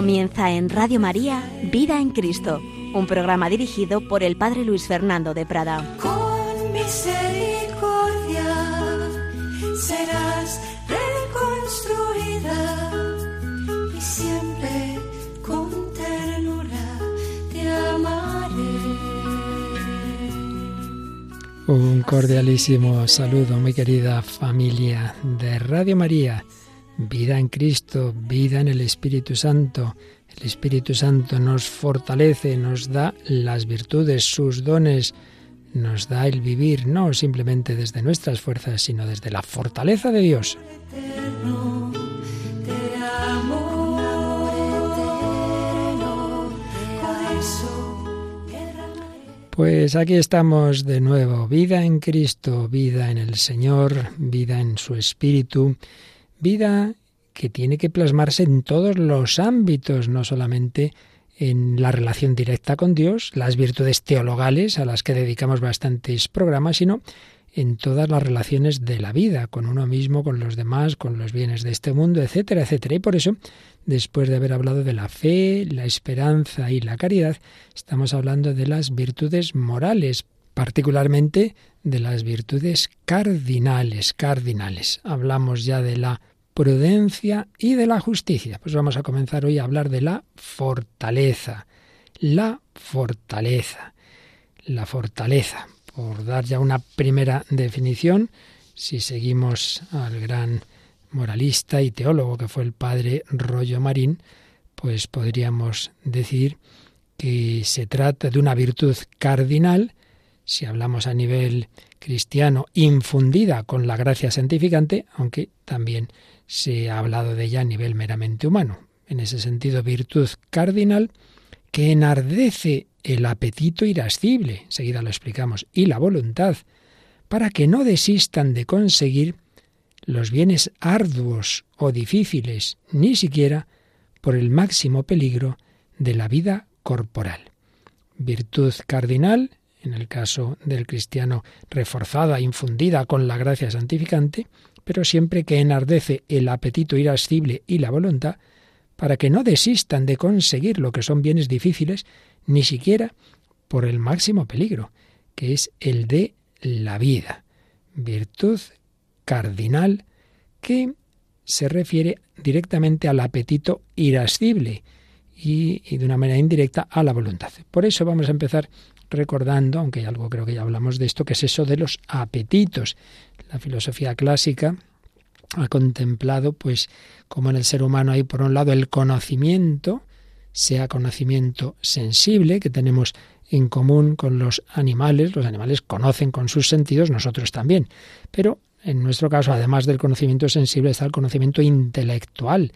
Comienza en Radio María Vida en Cristo, un programa dirigido por el Padre Luis Fernando de Prada. Con misericordia serás reconstruida y siempre con ternura te amaré. Un cordialísimo saludo, muy querida familia de Radio María. Vida en Cristo, vida en el Espíritu Santo. El Espíritu Santo nos fortalece, nos da las virtudes, sus dones, nos da el vivir, no simplemente desde nuestras fuerzas, sino desde la fortaleza de Dios. Pues aquí estamos de nuevo, vida en Cristo, vida en el Señor, vida en su Espíritu, vida que tiene que plasmarse en todos los ámbitos, no solamente en la relación directa con Dios, las virtudes teologales a las que dedicamos bastantes programas, sino en todas las relaciones de la vida, con uno mismo, con los demás, con los bienes de este mundo, etcétera, etcétera. Y por eso, después de haber hablado de la fe, la esperanza y la caridad, estamos hablando de las virtudes morales, particularmente de las virtudes cardinales, cardinales. Hablamos ya de la prudencia y de la justicia. Pues vamos a comenzar hoy a hablar de la fortaleza. La fortaleza. La fortaleza. Por dar ya una primera definición, si seguimos al gran moralista y teólogo que fue el padre Rollo Marín, pues podríamos decir que se trata de una virtud cardinal, si hablamos a nivel cristiano, infundida con la gracia santificante, aunque también se ha hablado de ella a nivel meramente humano. En ese sentido, virtud cardinal que enardece el apetito irascible, seguida lo explicamos, y la voluntad, para que no desistan de conseguir los bienes arduos o difíciles, ni siquiera por el máximo peligro de la vida corporal. Virtud cardinal, en el caso del cristiano reforzada, infundida con la gracia santificante, pero siempre que enardece el apetito irascible y la voluntad, para que no desistan de conseguir lo que son bienes difíciles, ni siquiera por el máximo peligro, que es el de la vida. Virtud cardinal que se refiere directamente al apetito irascible y, y, de una manera indirecta a la voluntad. Por eso vamos a empezar recordando, aunque algo creo que ya hablamos de esto, que es eso de los apetitos. La filosofía clásica ha contemplado, pues, como en el ser humano hay por un lado el conocimiento, sea conocimiento sensible que tenemos en común con los animales, los animales conocen con sus sentidos, nosotros también, pero en nuestro caso, además del conocimiento sensible, está el conocimiento intelectual.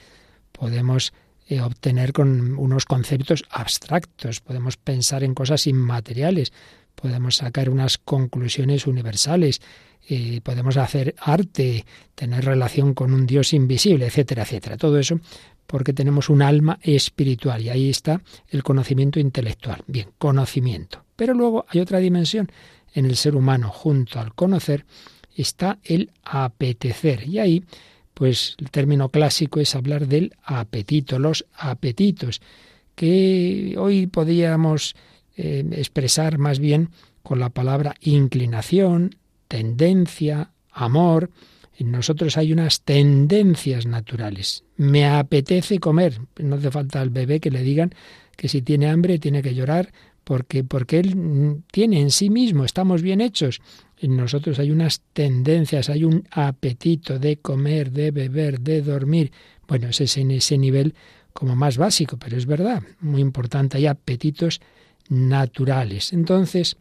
Podemos eh, obtener con unos conceptos abstractos, podemos pensar en cosas inmateriales, podemos sacar unas conclusiones universales, eh, podemos hacer arte, tener relación con un Dios invisible, etcétera, etcétera. Todo eso porque tenemos un alma espiritual y ahí está el conocimiento intelectual. Bien, conocimiento. Pero luego hay otra dimensión en el ser humano, junto al conocer, está el apetecer. Y ahí, pues el término clásico es hablar del apetito, los apetitos, que hoy podíamos eh, expresar más bien con la palabra inclinación, tendencia, amor. En nosotros hay unas tendencias naturales. Me apetece comer. No hace falta al bebé que le digan que si tiene hambre tiene que llorar porque, porque él tiene en sí mismo, estamos bien hechos. En nosotros hay unas tendencias, hay un apetito de comer, de beber, de dormir. Bueno, ese es en ese nivel como más básico, pero es verdad, muy importante, hay apetitos naturales. Entonces,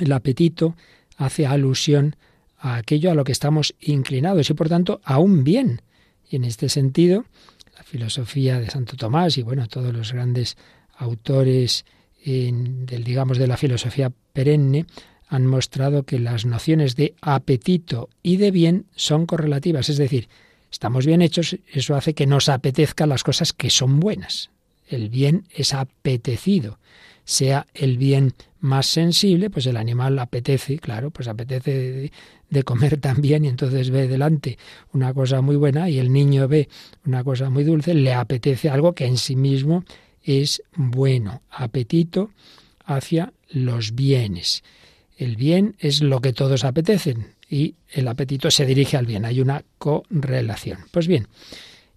el apetito hace alusión a aquello a lo que estamos inclinados y por tanto a un bien. Y en este sentido, la filosofía de Santo Tomás y bueno, todos los grandes autores en, del digamos de la filosofía perenne han mostrado que las nociones de apetito y de bien son correlativas, es decir, estamos bien hechos, eso hace que nos apetezcan las cosas que son buenas. El bien es apetecido sea el bien más sensible, pues el animal apetece, claro, pues apetece de, comer también y entonces ve delante una cosa muy buena y el niño ve una cosa muy dulce, le apetece algo que en sí mismo es bueno, apetito hacia los bienes. El bien es lo que todos apetecen y el apetito se dirige al bien, hay una correlación. Pues bien,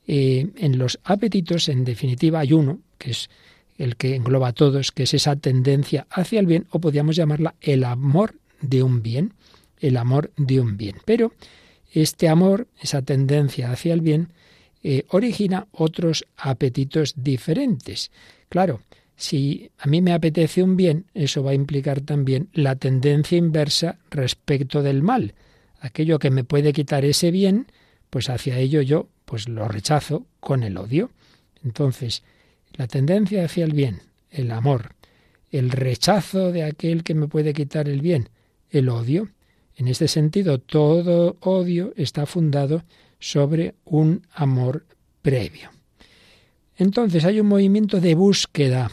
eh, en los apetitos, en definitiva, hay uno, que es el que engloba a todos, que es esa tendencia hacia el bien, o podríamos llamarla el amor de un bien, el amor de un bien. Pero este amor, esa tendencia hacia el bien, eh, origina otros apetitos diferentes. Claro, si a mí me apetece un bien, eso va a implicar también la tendencia inversa respecto del mal. Aquello que me puede quitar ese bien, pues hacia ello yo pues lo rechazo con el odio. Entonces, la tendencia hacia el bien, el amor, el rechazo de aquel que me puede quitar el bien, el odio. En este sentido, todo odio está fundado sobre un amor previo. Entonces hay un movimiento de búsqueda.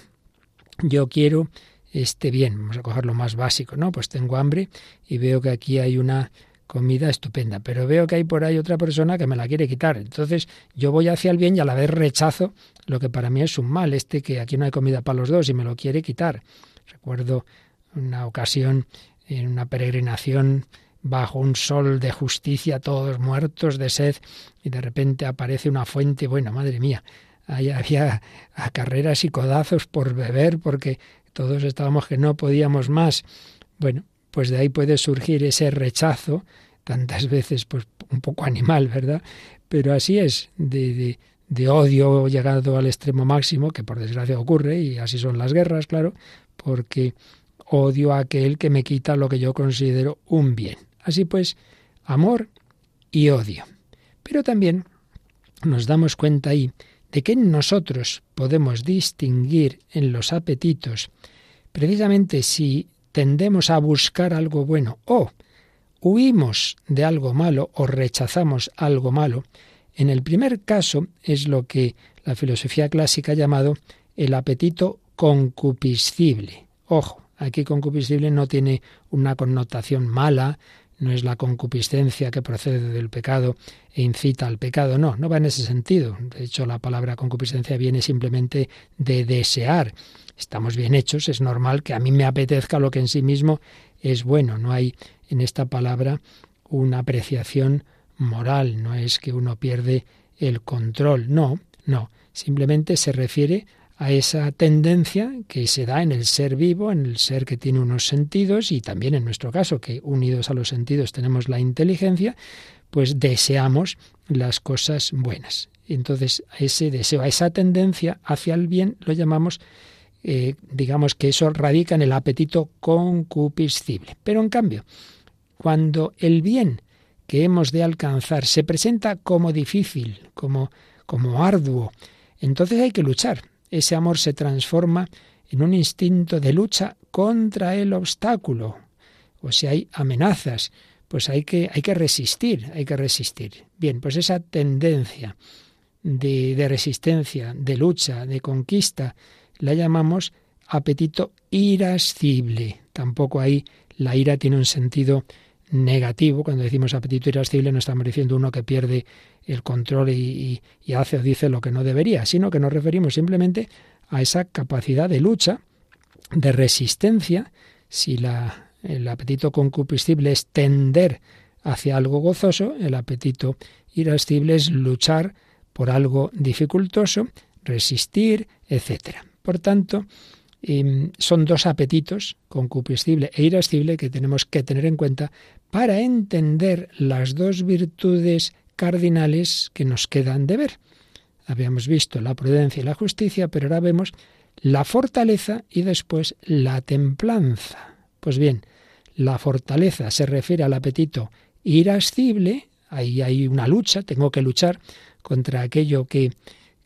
Yo quiero este bien, vamos a coger lo más básico, ¿no? Pues tengo hambre y veo que aquí hay una comida estupenda, pero veo que hay por ahí otra persona que me la quiere quitar. Entonces yo voy hacia el bien y a la vez rechazo lo que para mí es un mal, este que aquí no hay comida para los dos y me lo quiere quitar. Recuerdo una ocasión en una peregrinación bajo un sol de justicia, todos muertos de sed, y de repente aparece una fuente, bueno, madre mía, había carreras y codazos por beber porque todos estábamos que no podíamos más. Bueno, pues de ahí puede surgir ese rechazo, tantas veces pues un poco animal, ¿verdad? Pero así es, de, de, de odio llegado al extremo máximo, que por desgracia ocurre, y así son las guerras, claro, porque odio a aquel que me quita lo que yo considero un bien. Así pues, amor y odio. Pero también nos damos cuenta ahí de que nosotros podemos distinguir en los apetitos precisamente si tendemos a buscar algo bueno o huimos de algo malo o rechazamos algo malo, en el primer caso es lo que la filosofía clásica ha llamado el apetito concupiscible. Ojo, aquí concupiscible no tiene una connotación mala, no es la concupiscencia que procede del pecado e incita al pecado, no, no va en ese sentido. De hecho, la palabra concupiscencia viene simplemente de desear. Estamos bien hechos, es normal que a mí me apetezca lo que en sí mismo es bueno. No hay en esta palabra una apreciación moral, no es que uno pierde el control, no, no, simplemente se refiere a esa tendencia que se da en el ser vivo, en el ser que tiene unos sentidos y también en nuestro caso, que unidos a los sentidos tenemos la inteligencia, pues deseamos las cosas buenas. Entonces, ese deseo, a esa tendencia hacia el bien, lo llamamos, eh, digamos que eso radica en el apetito concupiscible. Pero en cambio, cuando el bien que hemos de alcanzar se presenta como difícil, como, como arduo, entonces hay que luchar ese amor se transforma en un instinto de lucha contra el obstáculo. O si hay amenazas, pues hay que, hay que resistir, hay que resistir. Bien, pues esa tendencia de, de resistencia, de lucha, de conquista, la llamamos apetito irascible. Tampoco ahí la ira tiene un sentido negativo. Cuando decimos apetito irascible no estamos diciendo uno que pierde el control y, hace o dice lo que no debería, sino que nos referimos simplemente a esa capacidad de lucha, de resistencia, si la, el apetito concupiscible es tender hacia algo gozoso, el apetito irascible es luchar por algo dificultoso, resistir, etc. Por tanto, em, son dos apetitos, concupiscible e irascible, que tenemos que tener en cuenta para entender las dos virtudes cardinales que nos quedan de ver. Habíamos visto la prudencia y la justicia, pero ahora vemos la fortaleza y después la templanza. Pues bien, la fortaleza se refiere al apetito irascible, ahí hay una lucha, tengo que luchar contra aquello que,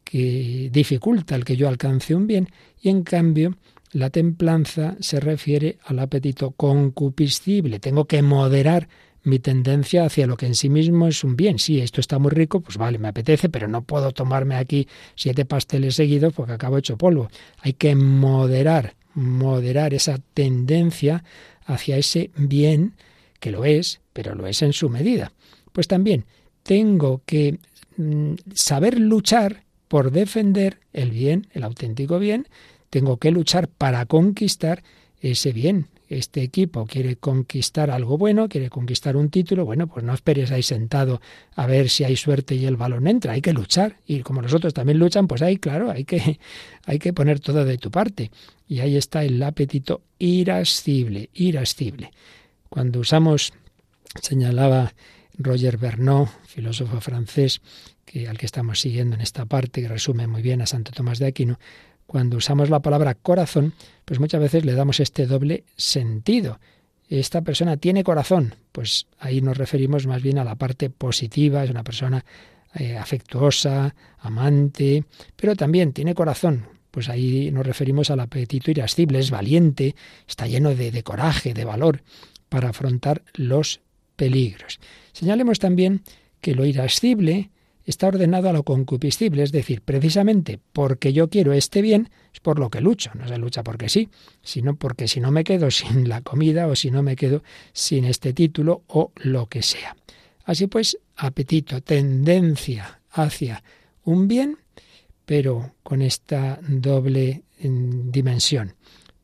que dificulta el que yo alcance un bien, y en cambio la templanza se refiere al apetito concupiscible, tengo que moderar mi tendencia hacia lo que en sí mismo es un bien. Sí, esto está muy rico, pues vale, me apetece, pero no puedo tomarme aquí siete pasteles seguidos porque acabo hecho polvo. Hay que moderar, moderar esa tendencia hacia ese bien, que lo es, pero lo es en su medida. Pues también tengo que mm, saber luchar por defender el bien, el auténtico bien, tengo que luchar para conquistar ese bien. Este equipo quiere conquistar algo bueno, quiere conquistar un título, bueno, pues no esperes ahí sentado a ver si hay suerte y el balón entra, hay que luchar. Y como los otros también luchan, pues ahí, claro, hay que, hay que poner todo de tu parte. Y ahí está el apetito irascible, irascible. Cuando usamos, señalaba Roger Bernot, filósofo francés, que, al que estamos siguiendo en esta parte, que resume muy bien a Santo Tomás de Aquino, cuando usamos la palabra corazón, pues muchas veces le damos este doble sentido. Esta persona tiene corazón, pues ahí nos referimos más bien a la parte positiva, es una persona eh, afectuosa, amante, pero también tiene corazón, pues ahí nos referimos al apetito irascible, es valiente, está lleno de, de coraje, de valor para afrontar los peligros. Señalemos también que lo irascible está ordenado a lo concupiscible, es decir, precisamente porque yo quiero este bien, es por lo que lucho, no se lucha porque sí, sino porque si no me quedo sin la comida o si no me quedo sin este título o lo que sea. Así pues, apetito, tendencia hacia un bien, pero con esta doble mm, dimensión,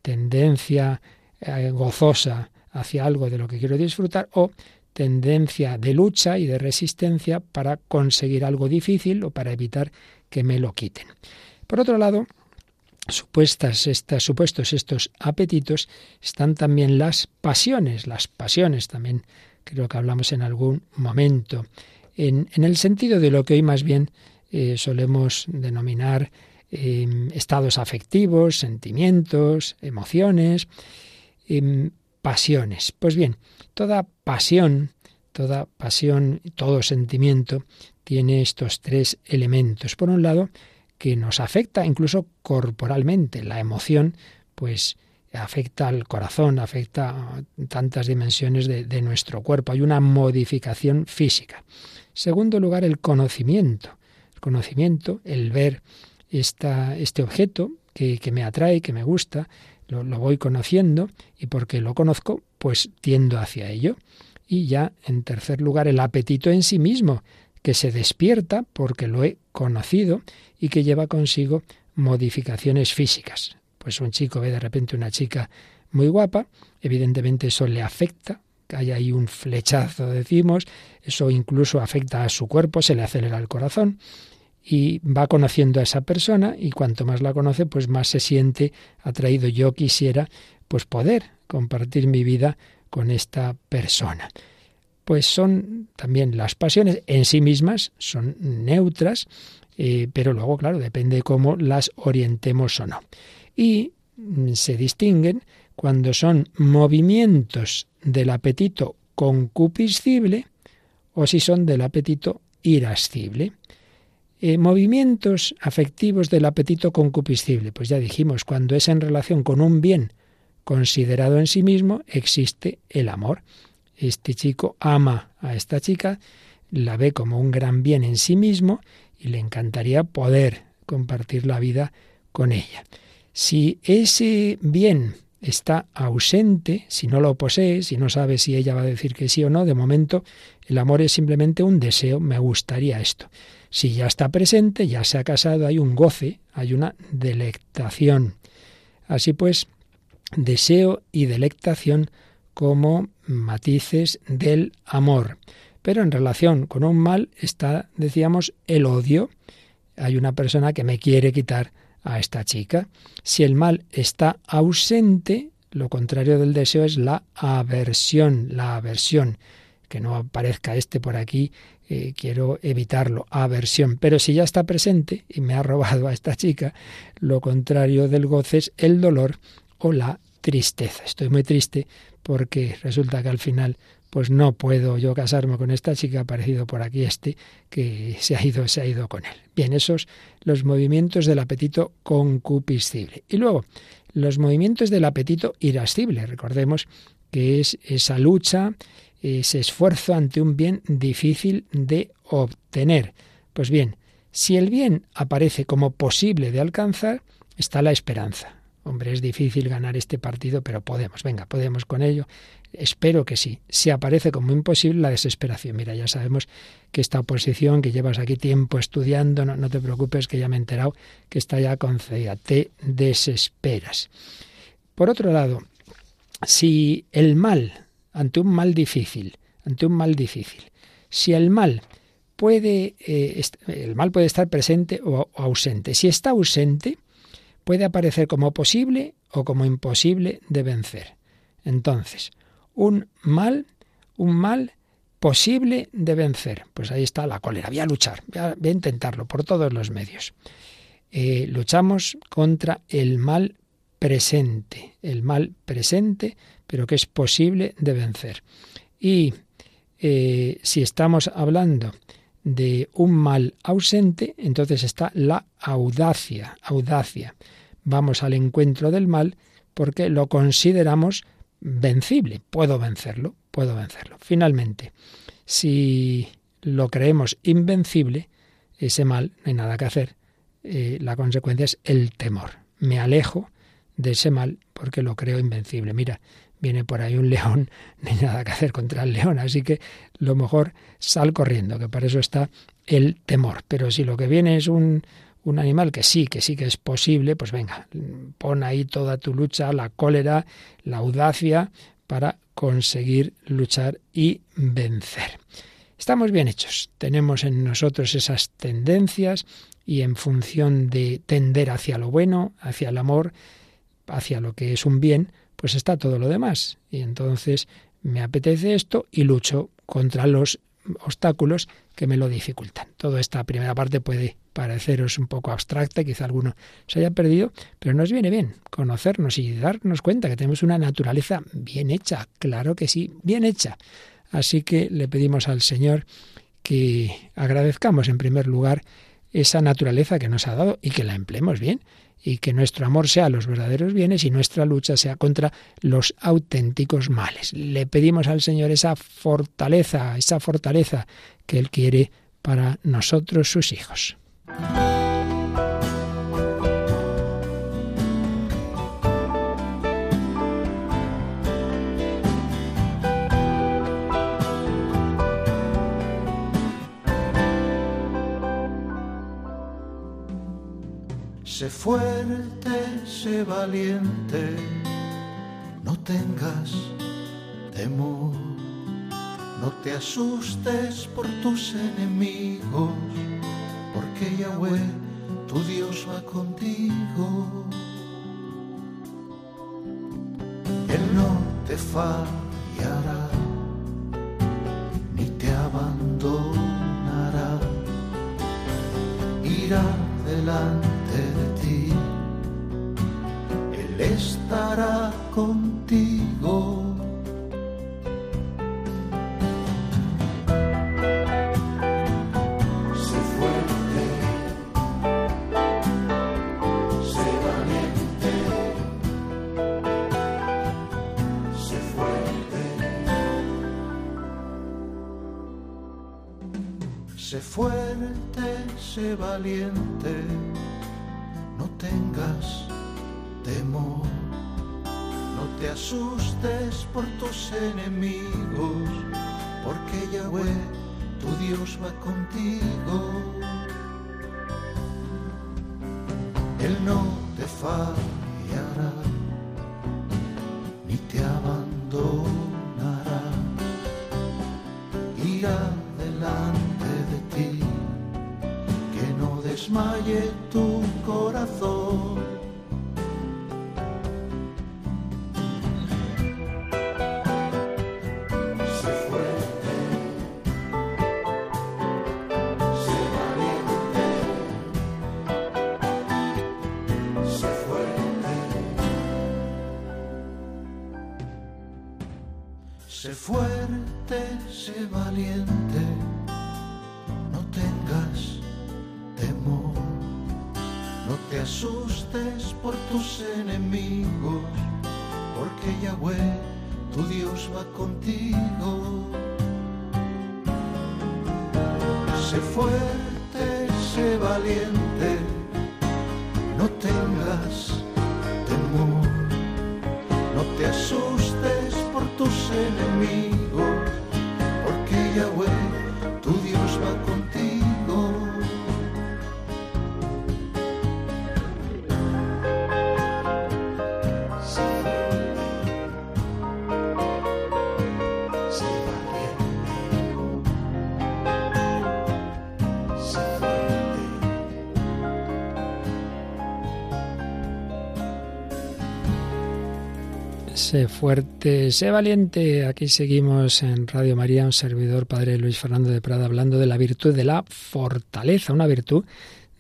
tendencia eh, gozosa hacia algo de lo que quiero disfrutar o tendencia de lucha y de resistencia para conseguir algo difícil o para evitar que me lo quiten. Por otro lado, supuestas estas, supuestos estos apetitos están también las pasiones. Las pasiones también creo que hablamos en algún momento. En, el sentido de lo que hoy más bien eh, solemos denominar em, estados afectivos, sentimientos, emociones, em, pasiones. Pues bien, toda pasión, toda pasión, todo sentimiento tiene estos tres elementos. Por un lado, que nos afecta incluso corporalmente. La emoción, pues afecta al corazón, afecta a tantas dimensiones de, nuestro cuerpo. Hay una modificación física. Segundo lugar, el conocimiento. El conocimiento, el ver esta, este objeto que, que me atrae, que me gusta, lo, voy conociendo y porque lo conozco, pues tiendo hacia ello. Y ya, en tercer lugar, el apetito en sí mismo, que se despierta porque lo he conocido y que lleva consigo modificaciones físicas. Pues un chico ve de repente una chica muy guapa, evidentemente eso le afecta, hay ahí un flechazo, decimos, eso incluso afecta a su cuerpo, se le acelera el corazón, y va conociendo a esa persona y cuanto más la conoce, pues más se siente atraído. Yo quisiera pues poder compartir mi vida con esta persona. Pues son también las pasiones en sí mismas, son neutras, eh, pero luego, claro, depende de cómo las orientemos o no. Y mm, se distinguen cuando son movimientos del apetito concupiscible o si son del apetito irascible. Eh, movimientos afectivos del apetito concupiscible. Pues ya dijimos, cuando es en relación con un bien considerado en sí mismo, existe el amor. Este chico ama a esta chica, la ve como un gran bien en sí mismo y le encantaría poder compartir la vida con ella. Si ese bien está ausente, si no lo posee, si no sabe si ella va a decir que sí o no, de momento el amor es simplemente un deseo, me gustaría esto. Si ya está presente, ya se ha casado, hay un goce, hay una delectación. Así pues, deseo y delectación como matices del amor. Pero en relación con un mal está, decíamos, el odio. Hay una persona que me quiere quitar a esta chica. Si el mal está ausente, lo contrario del deseo es la aversión, la aversión. Que no aparezca este por aquí eh, quiero evitarlo, aversión. Pero si ya está presente y me ha robado a esta chica, lo contrario del goce es el dolor o la tristeza. Estoy muy triste porque resulta que al final pues no puedo yo casarme con esta chica, aparecido por aquí este que se ha ido, se ha ido con él. Bien, esos los movimientos del apetito concupiscible. Y luego, los movimientos del apetito irascible. Recordemos que es esa lucha ese esfuerzo ante un bien difícil de obtener. Pues bien, si el bien aparece como posible de alcanzar, está la esperanza. Hombre, es difícil ganar este partido, pero podemos, venga, podemos con ello. Espero que sí. Si aparece como imposible la desesperación. Mira, ya sabemos que esta oposición que llevas aquí tiempo estudiando, no, no te preocupes que ya me he enterado que está ya concedida. Te desesperas. Por otro lado, si el mal, ante un mal difícil, ante un mal difícil, si el mal puede, eh, el mal puede estar presente o ausente. Si está ausente, puede aparecer como posible o como imposible de vencer. Entonces, un mal, un mal posible de vencer. Pues ahí está la cólera. Voy a luchar, voy a, intentarlo por todos los medios. Eh, luchamos contra el mal presente, el mal presente, pero que es posible de vencer. Y eh, si estamos hablando de un mal ausente, entonces está la audacia, audacia. Vamos al encuentro del mal porque lo consideramos vencible. Puedo vencerlo, puedo vencerlo. Finalmente, si lo creemos invencible, ese mal, no hay nada que hacer. Eh, la consecuencia es el temor. Me alejo de ese mal porque lo creo invencible. Mira, viene por ahí un león, no hay nada que hacer contra el león, así que lo mejor sal corriendo, que para eso está el temor. Pero si lo que viene es un, un animal que sí, que sí que es posible, pues venga, pon ahí toda tu lucha, la cólera, la audacia para conseguir luchar y vencer. Estamos bien hechos, tenemos en nosotros esas tendencias y en función de tender hacia lo bueno, hacia el amor, hacia lo que es un bien, pues está todo lo demás. Y entonces me apetece esto y lucho contra los obstáculos que me lo dificultan. Toda esta primera parte puede pareceros un poco abstracta, quizá alguno se haya perdido, pero nos viene bien conocernos y darnos cuenta que tenemos una naturaleza bien hecha, claro que sí, bien hecha. Así que le pedimos al Señor que agradezcamos en primer lugar esa naturaleza que nos ha dado y que la empleemos bien y que nuestro amor sea los verdaderos bienes y nuestra lucha sea contra los auténticos males. Le pedimos al Señor esa fortaleza, esa fortaleza que Él quiere para nosotros sus hijos. Sé fuerte, sé valiente, no tengas temor, no te asustes por tus enemigos, porque Yahweh, tu Dios va contigo. Él no te fallará, ni te abandonará, irá delante estará contigo. Sé fuerte, sé valiente, temor. No te asustes por tus enemigos, porque Yahweh, tu Dios, va contigo. Él no te fallará, ni te abandonará. Irá delante de ti, que no desmaye tu corazón. Tus enemigos, porque Yahweh tu Dios va contigo. Sé fuerte, sé valiente, Sé fuerte, sé valiente. Aquí seguimos en Radio María, un servidor, Padre Luis Fernando de Prada, hablando de la virtud de la fortaleza, una virtud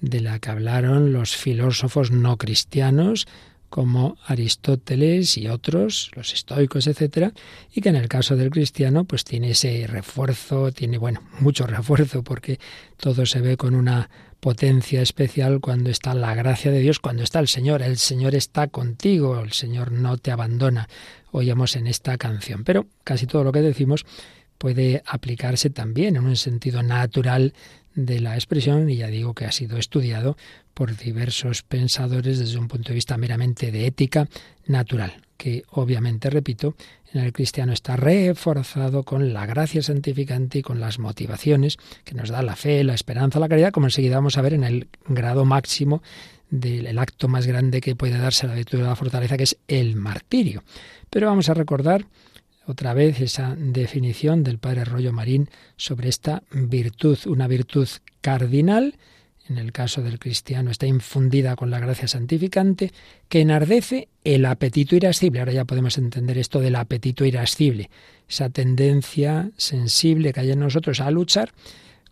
de la que hablaron los filósofos no cristianos como Aristóteles y otros, los estoicos, etcétera, y que en el caso del cristiano pues tiene ese refuerzo, tiene bueno, mucho refuerzo porque todo se ve con una potencia especial cuando está la gracia de Dios, cuando está el Señor, el Señor está contigo, el Señor no te abandona. Oíamos en esta canción, pero casi todo lo que decimos puede aplicarse también en un sentido natural de la expresión y ya digo que ha sido estudiado por diversos pensadores desde un punto de vista meramente de ética natural, que obviamente, repito, en el cristiano está reforzado con la gracia santificante y con las motivaciones que nos da la fe, la esperanza, la caridad, como enseguida vamos a ver en el grado máximo del el acto más grande que puede darse la virtud de la fortaleza, que es el martirio. Pero vamos a recordar otra vez esa definición del padre Rollo Marín sobre esta virtud, una virtud cardinal, en el caso del cristiano está infundida con la gracia santificante, que enardece el apetito irascible. Ahora ya podemos entender esto del apetito irascible, esa tendencia sensible que hay en nosotros a luchar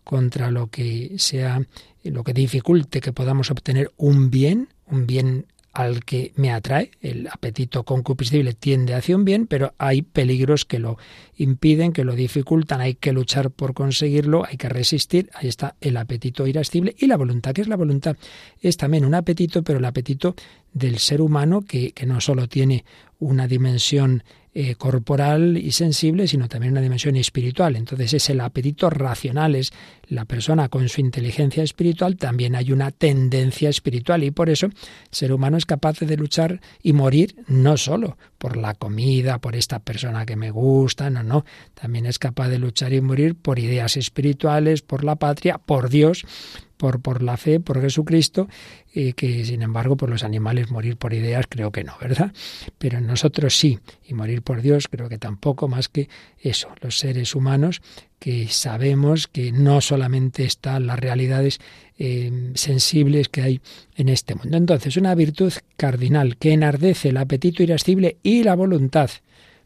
contra lo que sea, lo que dificulte que podamos obtener un bien, un bien al que me atrae. El apetito concupiscible tiende hacia un bien, pero hay peligros que lo impiden, que lo dificultan, hay que luchar por conseguirlo, hay que resistir. Ahí está el apetito irascible y la voluntad. ¿Qué es la voluntad? Es también un apetito, pero el apetito del ser humano que, que no solo tiene una dimensión eh, corporal y sensible, sino también una dimensión espiritual. Entonces es el apetito racional, es la persona con su inteligencia espiritual, también hay una tendencia espiritual y por eso el ser humano es capaz de luchar y morir no solo por la comida, por esta persona que me gusta, no, no, también es capaz de luchar y morir por ideas espirituales, por la patria, por Dios, por, por la fe, por Jesucristo, eh, que sin embargo por los animales morir por ideas creo que no, ¿verdad? Pero nosotros sí, y morir por Dios creo que tampoco, más que eso, los seres humanos que sabemos que no solamente están las realidades eh, sensibles que hay en este mundo. Entonces, una virtud cardinal que enardece el apetito irascible y la voluntad,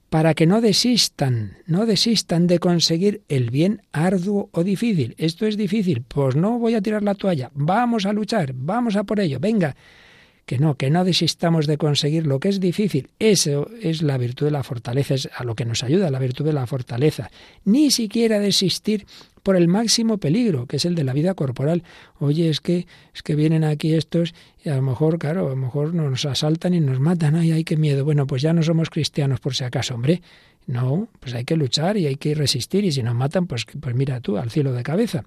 para que no desistan, no desistan de conseguir el bien arduo o difícil. Esto es difícil, pues no voy a tirar la toalla, vamos a luchar, vamos a por ello, venga. Que no, que no desistamos de conseguir lo que es difícil. Eso es la virtud de la fortaleza, es a lo que nos ayuda la virtud de la fortaleza. Ni siquiera desistir por el máximo peligro, que es el de la vida corporal. Oye, es que es que vienen aquí estos y a lo mejor, claro, a lo mejor nos asaltan y nos matan. Ay, ay, qué miedo. Bueno, pues ya no somos cristianos por si acaso, hombre. No, pues hay que luchar y hay que resistir y si nos matan, pues pues mira tú al cielo de cabeza.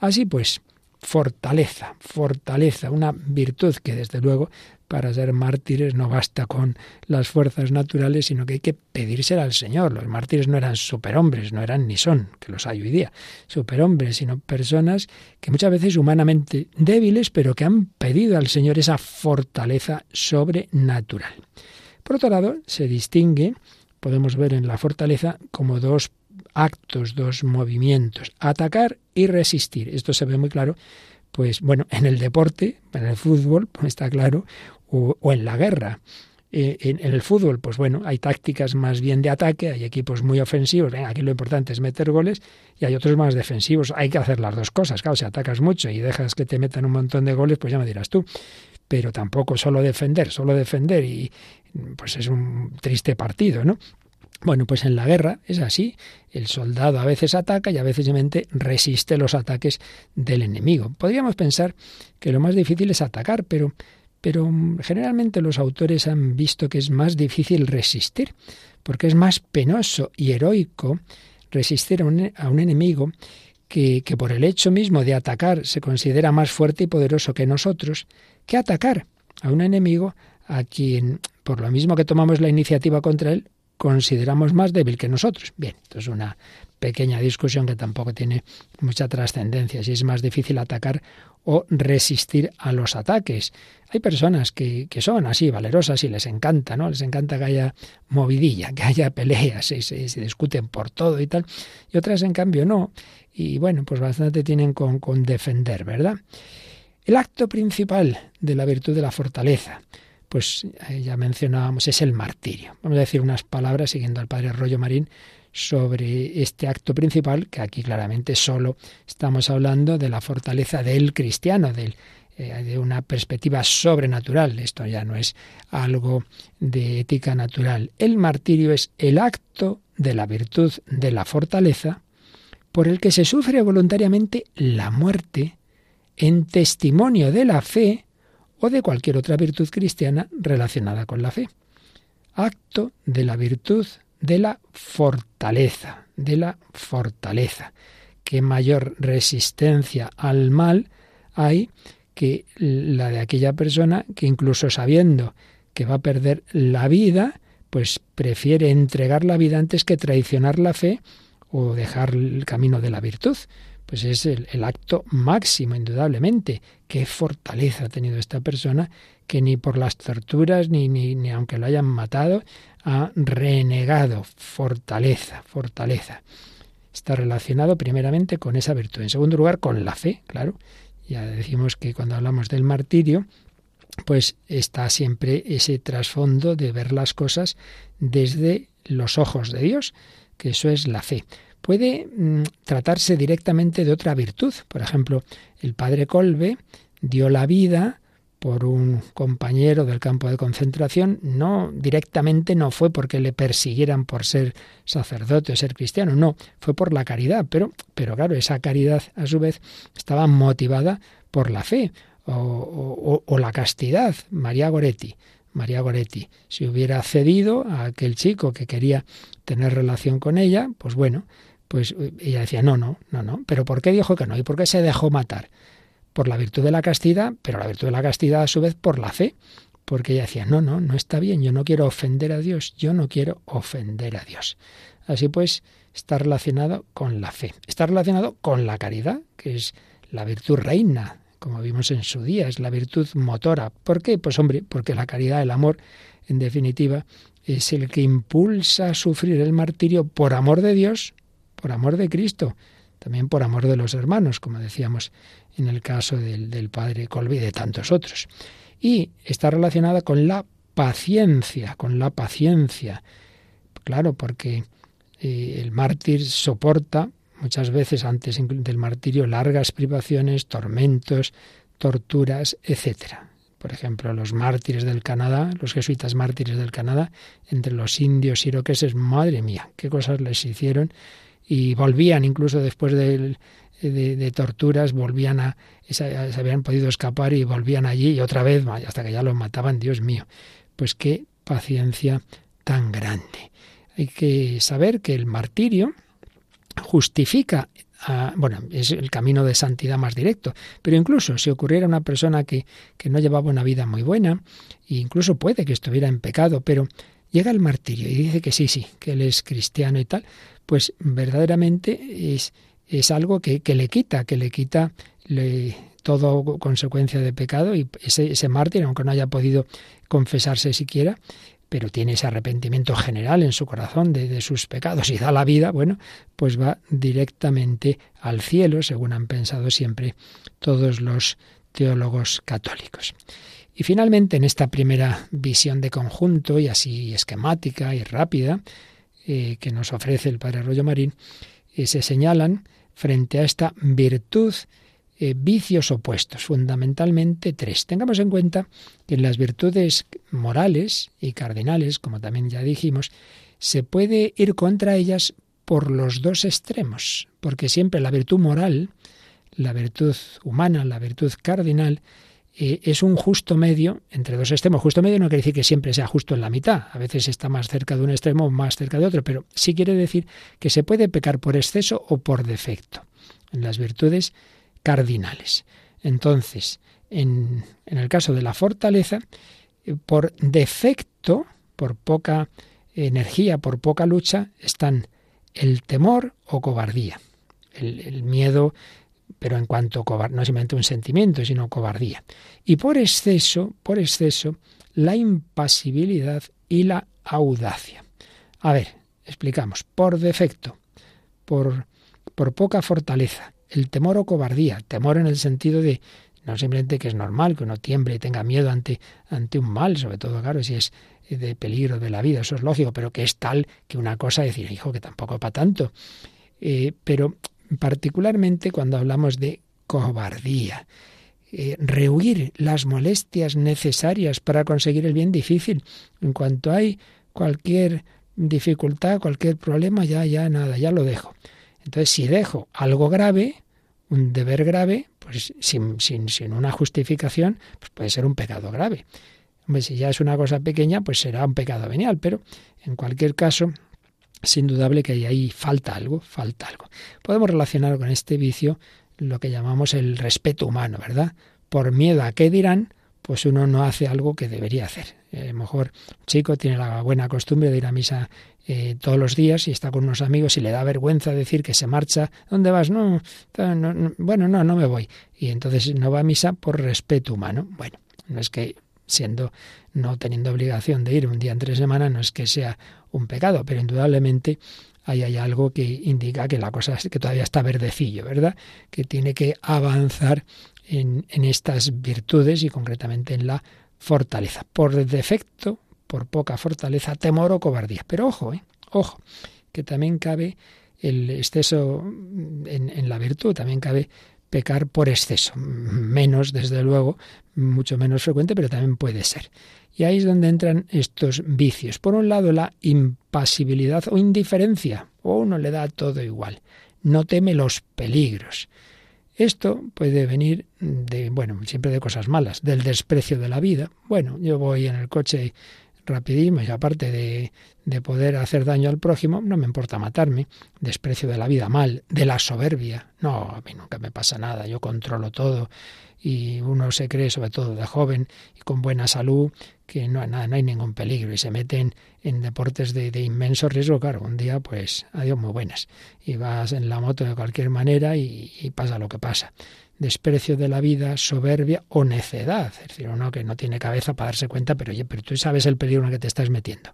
Así pues, fortaleza, fortaleza, una virtud que desde luego para ser mártires no basta con las fuerzas naturales, sino que hay que pedírsela al Señor. Los mártires no eran superhombres, no eran ni son, que los hay hoy día, superhombres, sino personas que muchas veces humanamente débiles, pero que han pedido al Señor esa fortaleza sobrenatural. Por otro lado, se distingue, podemos ver en la fortaleza como dos actos, dos movimientos, atacar y resistir. Esto se ve muy claro, pues bueno, en el deporte, en el fútbol, pues está claro, o, en la guerra. Eh, en, el fútbol, pues bueno, hay tácticas más bien de ataque, hay equipos muy ofensivos, aquí lo importante es meter goles, y hay otros más defensivos. Hay que hacer las dos cosas, claro, si atacas mucho y dejas que te metan un montón de goles, pues ya me dirás tú. Pero tampoco solo defender, solo defender y pues es un triste partido, ¿no? Bueno, pues en la guerra es así. El soldado a veces ataca y a veces simplemente resiste los ataques del enemigo. Podríamos pensar que lo más difícil es atacar, pero, pero generalmente los autores han visto que es más difícil resistir, porque es más penoso y heroico resistir a un, a un enemigo que, que por el hecho mismo de atacar se considera más fuerte y poderoso que nosotros, que atacar a un enemigo a quien, por lo mismo que tomamos la iniciativa contra él, consideramos más débil que nosotros. Bien, esto es una pequeña discusión que tampoco tiene mucha trascendencia, si es más difícil atacar o resistir a los ataques. Hay personas que, que, son así, valerosas, y les encanta, ¿no? Les encanta que haya movidilla, que haya peleas, y se, se discuten por todo y tal. Y otras, en cambio, no. Y bueno, pues bastante tienen con, con defender, ¿verdad? El acto principal de la virtud de la fortaleza, pues eh, ya mencionábamos, es el martirio. Vamos a decir unas palabras siguiendo al padre Rollo Marín sobre este acto principal, que aquí claramente solo estamos hablando de la fortaleza del cristiano, del, eh, de una perspectiva sobrenatural. Esto ya no es algo de ética natural. El martirio es el acto de la virtud de la fortaleza por el que se sufre voluntariamente la muerte en testimonio de la fe o de cualquier otra virtud cristiana relacionada con la fe. Acto de la virtud de la fortaleza, de la fortaleza. Qué mayor resistencia al mal hay que la de aquella persona que incluso sabiendo que va a perder la vida, pues prefiere entregar la vida antes que traicionar la fe o dejar el camino de la virtud pues es el, acto máximo, indudablemente. Qué fortaleza ha tenido esta persona que ni por las torturas, ni, ni, ni aunque lo hayan matado, ha renegado. Fortaleza, fortaleza. Está relacionado primeramente con esa virtud. En segundo lugar, con la fe, claro. Ya decimos que cuando hablamos del martirio, pues está siempre ese trasfondo de ver las cosas desde los ojos de Dios, que eso es la fe puede mm, tratarse directamente de otra virtud. Por ejemplo, el padre Colbe dio la vida por un compañero del campo de concentración, no directamente no fue porque le persiguieran por ser sacerdote o ser cristiano, no, fue por la caridad, pero, pero claro, esa caridad a su vez estaba motivada por la fe o, o, o la castidad. María Goretti, María Goretti, si hubiera cedido a aquel chico que quería tener relación con ella, pues bueno, pues ella decía, no, no, no, no. ¿Pero por qué dijo que no? ¿Y por qué se dejó matar? Por la virtud de la castidad, pero la virtud de la castidad a su vez por la fe. Porque ella decía, no, no, no está bien, yo no quiero ofender a Dios, yo no quiero ofender a Dios. Así pues, está relacionado con la fe, está relacionado con la caridad, que es la virtud reina, como vimos en su día, es la virtud motora. ¿Por qué? Pues hombre, porque la caridad, el amor, en definitiva, es el que impulsa a sufrir el martirio por amor de Dios por amor de Cristo, también por amor de los hermanos, como decíamos en el caso del, padre Colby y de tantos otros. Y está relacionada con la paciencia, con la paciencia. Claro, porque eh, el mártir soporta muchas veces antes del martirio largas privaciones, tormentos, torturas, etcétera. Por ejemplo, los mártires del Canadá, los jesuitas mártires del Canadá, entre los indios iroqueses, madre mía, qué cosas les hicieron y volvían incluso después de, de, torturas, volvían a, se habían podido escapar y volvían allí y otra vez, hasta que ya los mataban, Dios mío. Pues qué paciencia tan grande. Hay que saber que el martirio justifica bueno, es el camino de santidad más directo, pero incluso si ocurriera una persona que, que no llevaba una vida muy buena, incluso puede que estuviera en pecado, pero llega el martirio y dice que sí, sí, que él es cristiano y tal, pues verdaderamente es, es algo que, que, le quita, que le quita le, todo consecuencia de pecado y ese, ese mártir, aunque no haya podido confesarse siquiera, pero tiene ese arrepentimiento general en su corazón de, de, sus pecados y da la vida, bueno, pues va directamente al cielo, según han pensado siempre todos los teólogos católicos. Y finalmente, en esta primera visión de conjunto y así esquemática y rápida, eh, que nos ofrece el Padre Rollo Marín, eh, se señalan frente a esta virtud eh, vicios opuestos, fundamentalmente tres. Tengamos en cuenta que en las virtudes morales y cardinales, como también ya dijimos, se puede ir contra ellas por los dos extremos, porque siempre la virtud moral, la virtud humana, la virtud cardinal, eh, es un justo medio entre dos extremos. Justo medio no quiere decir que siempre sea justo en la mitad. A veces está más cerca de un extremo o más cerca de otro, pero sí quiere decir que se puede pecar por exceso o por defecto en las virtudes cardinales. Entonces, en, el caso de la fortaleza, eh, por defecto, por poca energía, por poca lucha, están el temor o cobardía. El, miedo, pero en cuanto no simplemente un sentimiento, sino cobardía. Y por exceso, por exceso, la impasibilidad y la audacia. A ver, explicamos. Por defecto, por, por poca fortaleza, el temor o cobardía. Temor en el sentido de no simplemente que es normal que uno tiemble y tenga miedo ante, ante un mal, sobre todo, claro, si es de peligro de la vida, eso es lógico, pero que es tal que una cosa decir, hijo, que tampoco para tanto. Eh, pero particularmente cuando hablamos de cobardía, eh, rehuir las molestias necesarias para conseguir el bien difícil. En cuanto hay cualquier dificultad, cualquier problema, ya, ya nada, ya lo dejo. Entonces, si dejo algo grave, un deber grave, pues sin, sin, sin una justificación, pues puede ser un pecado grave. Hombre, si ya es una cosa pequeña, pues será un pecado venial, pero en cualquier caso, es indudable que ahí falta algo, falta algo. Podemos relacionar con este vicio lo que llamamos el respeto humano, ¿verdad? Por miedo a qué dirán, pues uno no hace algo que debería hacer. Eh, a lo mejor un chico tiene la buena costumbre de ir a misa eh, todos los días y está con unos amigos y le da vergüenza decir que se marcha. ¿Dónde vas? No, bueno, no, no me voy. Y entonces no va a misa por respeto humano. Bueno, no es que siendo no teniendo obligación de ir un día entre semana, no es que sea un pecado, pero indudablemente ahí hay algo que indica que la cosa que todavía está verdecillo, ¿verdad? Que tiene que avanzar en, estas virtudes y concretamente en la fortaleza. Por defecto, por poca fortaleza, temor o cobardía. Pero ojo, ¿eh? ojo, que también cabe el exceso en la virtud, también cabe pecar por exceso. Menos, desde luego, mucho menos frecuente, pero también puede ser. Y ahí es donde entran estos vicios. Por un lado, la impasibilidad o indiferencia, o uno le da todo igual, no teme los peligros. Esto puede venir de, bueno, siempre de cosas malas, del desprecio de la vida. Bueno, yo voy en el coche rapidismo y aparte de, de, poder hacer daño al prójimo, no me importa matarme, desprecio de la vida mal, de la soberbia, no, a mí nunca me pasa nada, yo controlo todo y uno se cree, sobre todo de joven y con buena salud, que no, hay ningún peligro y se meten en deportes de, inmenso riesgo, claro, un día pues adiós muy buenas y vas en la moto de cualquier manera y, y pasa lo que pasa desprecio de la vida, soberbia o necedad. Es decir, uno que no tiene cabeza para darse cuenta, pero oye, pero tú sabes el peligro en el que te estás metiendo.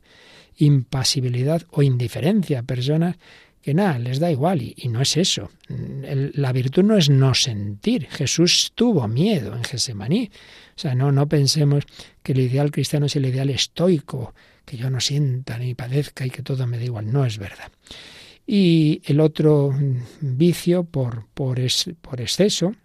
Impasibilidad o indiferencia, personas que nada, les da igual y, no es eso. la virtud no es no sentir. Jesús tuvo miedo en Gesemaní. Sea, no, no pensemos que el ideal cristiano es el ideal estoico, que yo no sienta ni padezca y que todo me da igual. No es verdad. Y el otro vicio por, por, por exceso,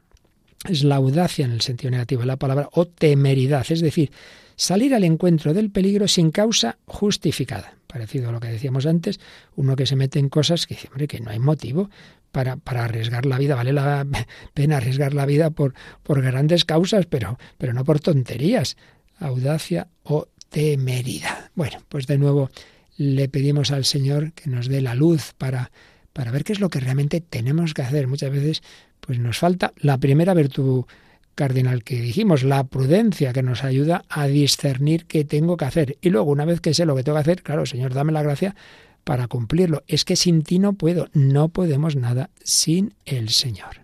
es la audacia en el sentido negativo de la palabra o temeridad, es decir, salir al encuentro del peligro sin causa justificada. Parecido a lo que decíamos antes, uno que se mete en cosas que dice, hombre, que no hay motivo para, para arriesgar la vida, vale la pena arriesgar la vida por, por grandes causas, pero, pero no por tonterías. Audacia o temeridad. Bueno, pues de nuevo le pedimos al Señor que nos dé la luz para, para ver qué es lo que realmente tenemos que hacer. Muchas veces pues nos falta la primera virtud cardinal que dijimos, la prudencia que nos ayuda a discernir qué tengo que hacer. Y luego, una vez que sé lo que tengo que hacer, claro, Señor, dame la gracia para cumplirlo. Es que sin ti no puedo, no podemos nada sin el Señor.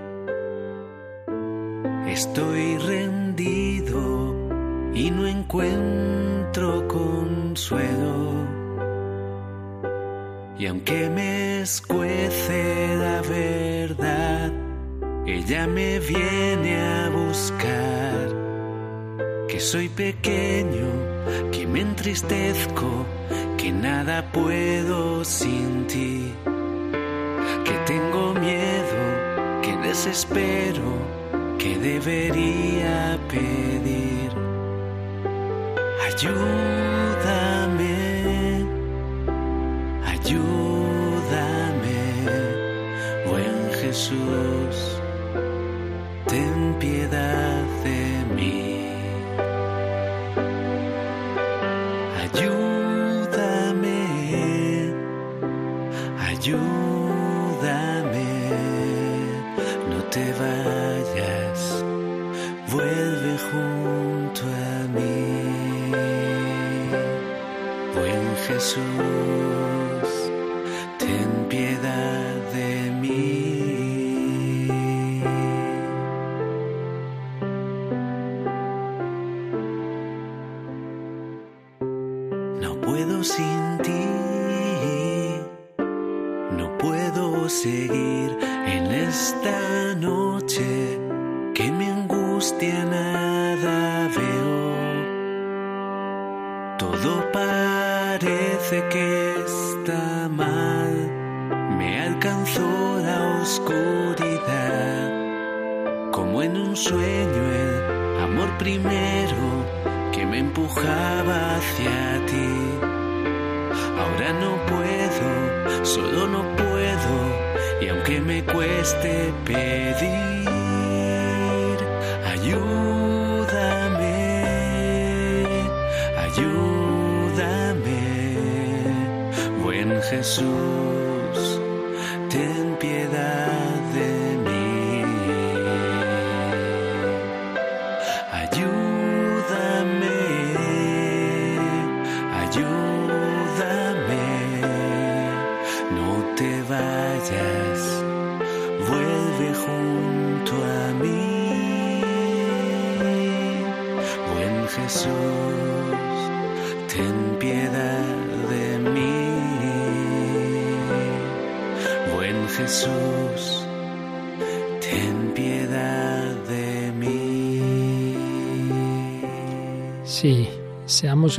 Estoy rendido y no encuentro consuelo. Y aunque me escuece la verdad, ella me viene a buscar. Que soy pequeño, que me entristezco, que nada puedo sin ti. Que tengo miedo, que desespero, que debería pedir. Ayúdame, ayúdame, buen Jesús, ten piedad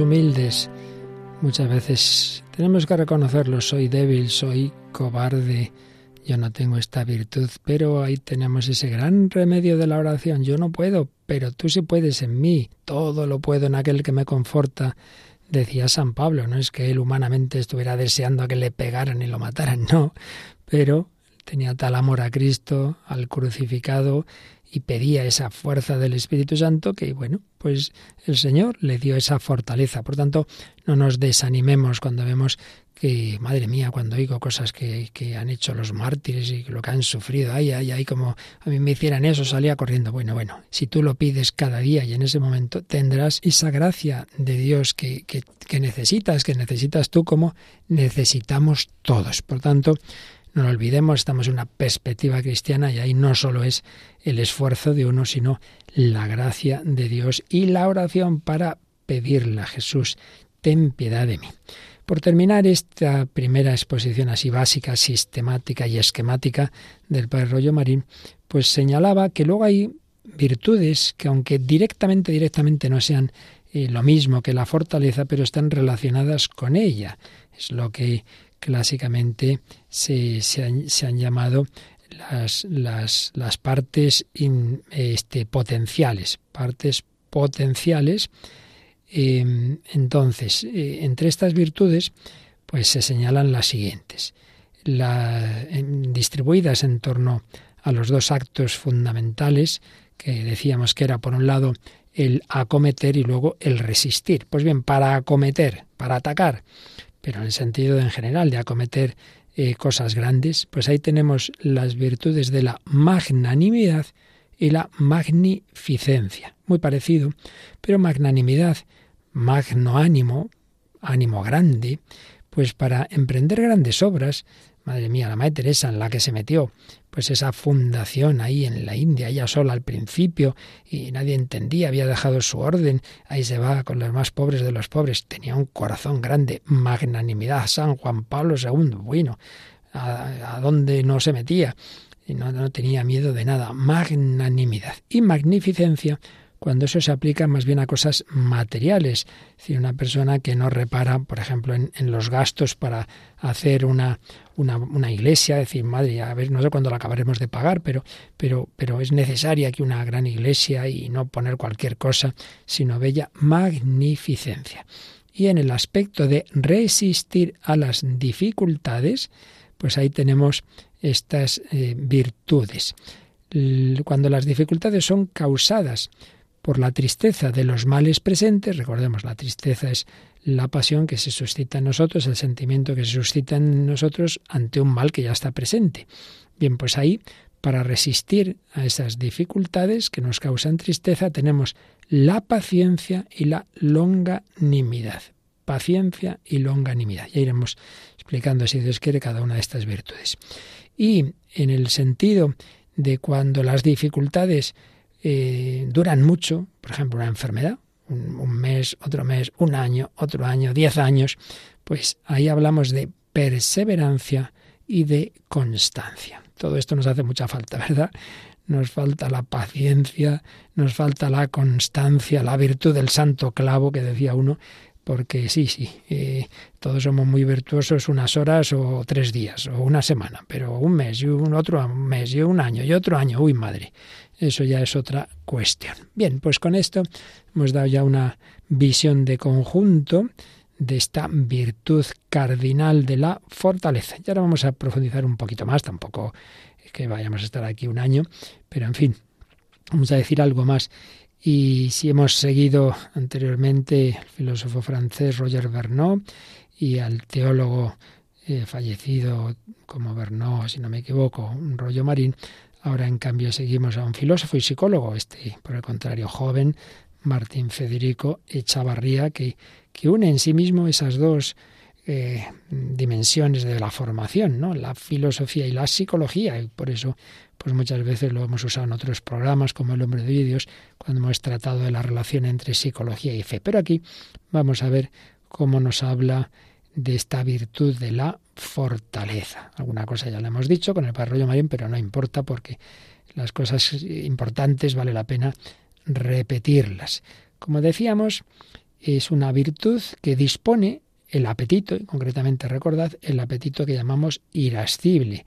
humildes. Muchas veces tenemos que reconocerlo. Soy débil, soy cobarde. Yo no tengo esta virtud, pero ahí tenemos ese gran remedio de la oración. Yo no puedo, pero tú sí puedes en mí. Todo lo puedo en aquel que me conforta. Decía San Pablo, no es que él humanamente estuviera deseando que le pegaran y lo mataran, no, pero tenía tal amor a Cristo, al crucificado, y pedía esa fuerza del Espíritu Santo que, bueno, pues el Señor le dio esa fortaleza. Por tanto, no nos desanimemos cuando vemos que, madre mía, cuando oigo cosas que, que han hecho los mártires y lo que han sufrido, ay, ay, ay, como a mí me hicieran eso, salía corriendo. Bueno, bueno, si tú lo pides cada día y en ese momento tendrás esa gracia de Dios que, que, que necesitas, que necesitas tú como necesitamos todos. Por tanto, no lo olvidemos, estamos en una perspectiva cristiana y ahí no solo es el esfuerzo de uno, sino la gracia de Dios y la oración para pedirle a Jesús, ten piedad de mí. Por terminar esta primera exposición así básica, sistemática y esquemática del Padre Rollo Marín, pues señalaba que luego hay virtudes que aunque directamente, directamente no sean eh, lo mismo que la fortaleza, pero están relacionadas con ella. Es lo que clásicamente se, se, han, llamado las, las, las partes este, potenciales, partes potenciales. Eh, entonces, eh, entre estas virtudes, pues se señalan las siguientes. Distribuidas en torno a los dos actos fundamentales, que decíamos que era por un lado el acometer y luego el resistir. Pues bien, para acometer, para atacar, pero en el sentido en general de acometer eh, cosas grandes, pues ahí tenemos las virtudes de la magnanimidad y la magnificencia. Muy parecido, pero magnanimidad, magno ánimo, ánimo grande, pues para emprender grandes obras, madre mía, la Madre Teresa en la que se metió, pues esa fundación ahí en la India, ella sola al principio, y nadie entendía, había dejado su orden, ahí se va con los más pobres de los pobres, tenía un corazón grande, magnanimidad, San Juan Pablo II, bueno, a, dónde no se metía, y no, no tenía miedo de nada, magnanimidad y magnificencia cuando eso se aplica más bien a cosas materiales. Es decir, una persona que no repara, por ejemplo, en, los gastos para hacer una, una, una, iglesia, decir, madre, a ver, no sé cuándo la acabaremos de pagar, pero, pero, pero es necesaria aquí una gran iglesia y no poner cualquier cosa, sino bella magnificencia. Y en el aspecto de resistir a las dificultades, pues ahí tenemos estas eh, virtudes. Cuando las dificultades son causadas por la tristeza de los males presentes, recordemos, la tristeza es la pasión que se suscita en nosotros, el sentimiento que se suscita en nosotros ante un mal que ya está presente. Bien, pues ahí, para resistir a esas dificultades que nos causan tristeza, tenemos la paciencia y la longanimidad. Paciencia y longanimidad. Ya iremos explicando, si Dios quiere, cada una de estas virtudes. Y en el sentido de cuando las dificultades eh, duran mucho, por ejemplo, una enfermedad, un, mes, otro mes, un año, otro año, diez años, pues ahí hablamos de perseverancia y de constancia. Todo esto nos hace mucha falta, ¿verdad? Nos falta la paciencia, nos falta la constancia, la virtud del santo clavo que decía uno, porque sí, sí, eh, todos somos muy virtuosos unas horas o tres días o una semana, pero un mes y un otro mes y un año y otro año, uy madre, eso ya es otra cuestión. Bien, pues con esto hemos dado ya una visión de conjunto de esta virtud cardinal de la fortaleza. Y ahora vamos a profundizar un poquito más, tampoco es que vayamos a estar aquí un año, pero en fin, vamos a decir algo más. Y si hemos seguido anteriormente al filósofo francés Roger Bernot y al teólogo eh, fallecido como Bernot, si no me equivoco, un rollo marín, Ahora, en cambio, seguimos a un filósofo y psicólogo, este, por el contrario, joven, Martín Federico Echavarría, que, que une en sí mismo esas dos eh, dimensiones de la formación, ¿no? la filosofía y la psicología, y por eso pues muchas veces lo hemos usado en otros programas como El hombre de vídeos, cuando hemos tratado de la relación entre psicología y fe. Pero aquí vamos a ver cómo nos habla de esta virtud de la fortaleza. Alguna cosa ya la hemos dicho con el Padre Marín, pero no importa porque las cosas importantes vale la pena repetirlas. Como decíamos, es una virtud que dispone el apetito, y concretamente recordad el apetito que llamamos irascible.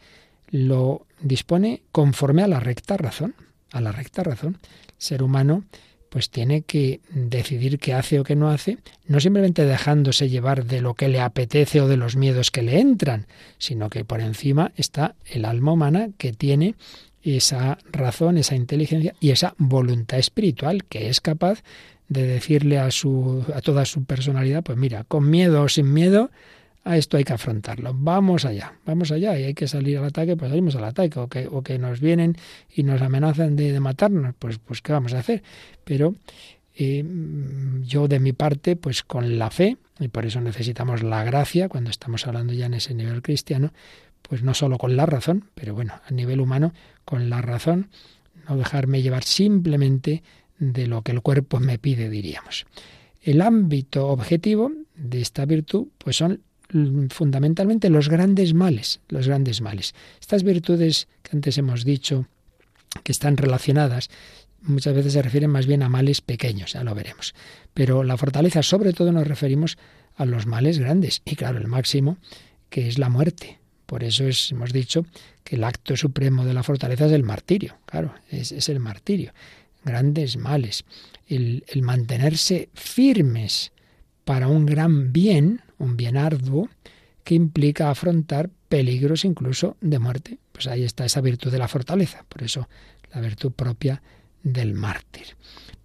Lo dispone conforme a la recta razón, a la recta razón. El ser humano pues tiene que decidir qué hace o qué no hace, no simplemente dejándose llevar de lo que le apetece o de los miedos que le entran, sino que por encima está el alma humana que tiene esa razón, esa inteligencia y esa voluntad espiritual que es capaz de decirle a su a toda su personalidad, pues mira, con miedo o sin miedo, a esto hay que afrontarlo. Vamos allá, vamos allá y hay que salir al ataque, pues salimos al ataque. O que, o que nos vienen y nos amenazan de, de matarnos, pues, pues ¿qué vamos a hacer? Pero eh, yo de mi parte, pues con la fe, y por eso necesitamos la gracia, cuando estamos hablando ya en ese nivel cristiano, pues no solo con la razón, pero bueno, a nivel humano, con la razón, no dejarme llevar simplemente de lo que el cuerpo me pide, diríamos. El ámbito objetivo de esta virtud, pues son fundamentalmente los grandes males, los grandes males. Estas virtudes que antes hemos dicho que están relacionadas, muchas veces se refieren más bien a males pequeños, ya lo veremos. Pero la fortaleza, sobre todo, nos referimos a los males grandes. Y claro, el máximo, que es la muerte. Por eso es, hemos dicho que el acto supremo de la fortaleza es el martirio. Claro, es, el martirio. Grandes males. El mantenerse firmes para un gran bien, un bien arduo, que implica afrontar peligros incluso de muerte. Pues ahí está esa virtud de la fortaleza, por eso la virtud propia del mártir.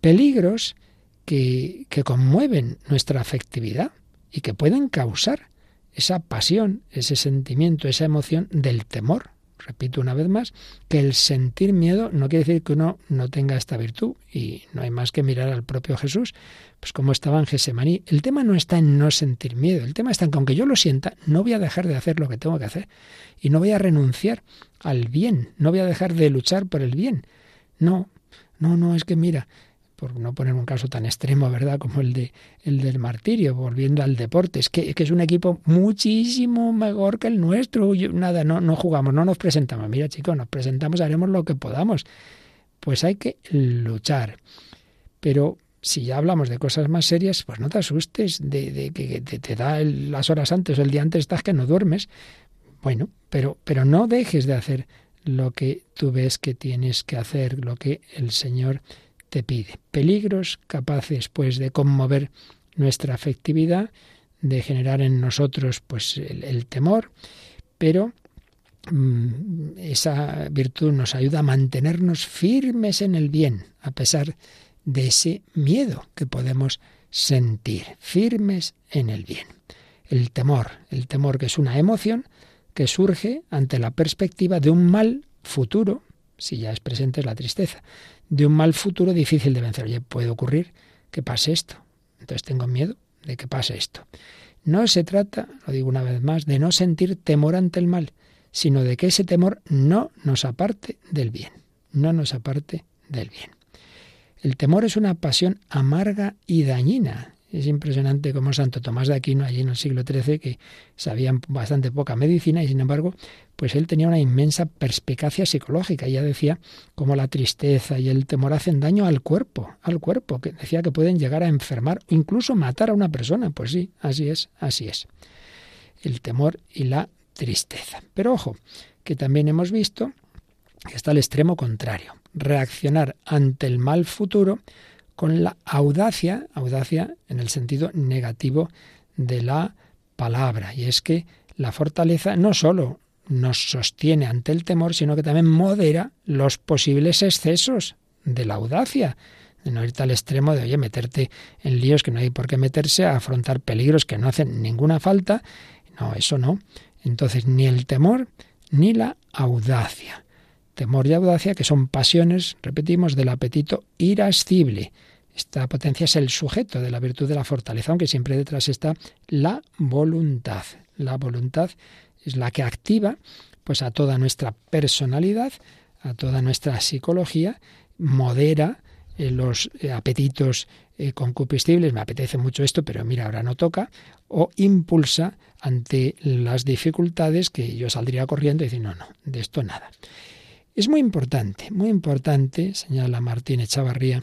Peligros que, que conmueven nuestra afectividad y que pueden causar esa pasión, ese sentimiento, esa emoción del temor. Repito una vez más, que el sentir miedo no quiere decir que uno no tenga esta virtud y no hay más que mirar al propio Jesús, pues como estaba en Gesemaní. El tema no está en no sentir miedo, el tema está en que aunque yo lo sienta, no voy a dejar de hacer lo que tengo que hacer y no voy a renunciar al bien, no voy a dejar de luchar por el bien. No, no, no, es que mira, por no poner un caso tan extremo, ¿verdad?, como el de el del martirio, volviendo al deporte, es que, es un equipo muchísimo mejor que el nuestro. nada, no, no jugamos, no nos presentamos. Mira, chicos, nos presentamos, haremos lo que podamos. Pues hay que luchar. Pero si ya hablamos de cosas más serias, pues no te asustes de, que te, da las horas antes o el día antes estás que no duermes. Bueno, pero, pero no dejes de hacer lo que tú ves que tienes que hacer, lo que el Señor te pide. Peligros capaces pues de conmover nuestra afectividad, de generar en nosotros pues el, temor, pero mm, esa virtud nos ayuda a mantenernos firmes en el bien, a pesar de ese miedo que podemos sentir, firmes en el bien. El temor, el temor que es una emoción que surge ante la perspectiva de un mal futuro, si ya es presente es la tristeza, de un mal futuro difícil de vencer. Oye, puede ocurrir que pase esto. Entonces tengo miedo de que pase esto. No se trata, lo digo una vez más, de no sentir temor ante el mal, sino de que ese temor no nos aparte del bien, no nos aparte del bien. El temor es una pasión amarga y dañina. Es impresionante como Santo Tomás de Aquino, allí en el siglo XIII, que sabían bastante poca medicina y sin embargo, pues él tenía una inmensa perspicacia psicológica. Ya decía cómo la tristeza y el temor hacen daño al cuerpo, al cuerpo, que decía que pueden llegar a enfermar o incluso matar a una persona. Pues sí, así es, así es. El temor y la tristeza. Pero ojo, que también hemos visto que está el extremo contrario, reaccionar ante el mal futuro con la audacia, audacia en el sentido negativo de la palabra. Y es que la fortaleza no sólo nos sostiene ante el temor, sino que también modera los posibles excesos de la audacia. De no irte al extremo de, oye, meterte en líos que no hay por qué meterse, a afrontar peligros que no hacen ninguna falta. No, eso no. Entonces, ni el temor ni la audacia. Temor y audacia, que son pasiones, repetimos, del apetito irascible. Esta potencia es el sujeto de la virtud de la fortaleza, aunque siempre detrás está la voluntad. La voluntad es la que activa pues a toda nuestra personalidad, a toda nuestra psicología, modera eh, los eh, apetitos eh, concupiscibles, me apetece mucho esto, pero mira, ahora no toca, o impulsa ante las dificultades que yo saldría corriendo y decir, no, no, de esto nada. Es muy importante, muy importante, señala Martín Echavarría,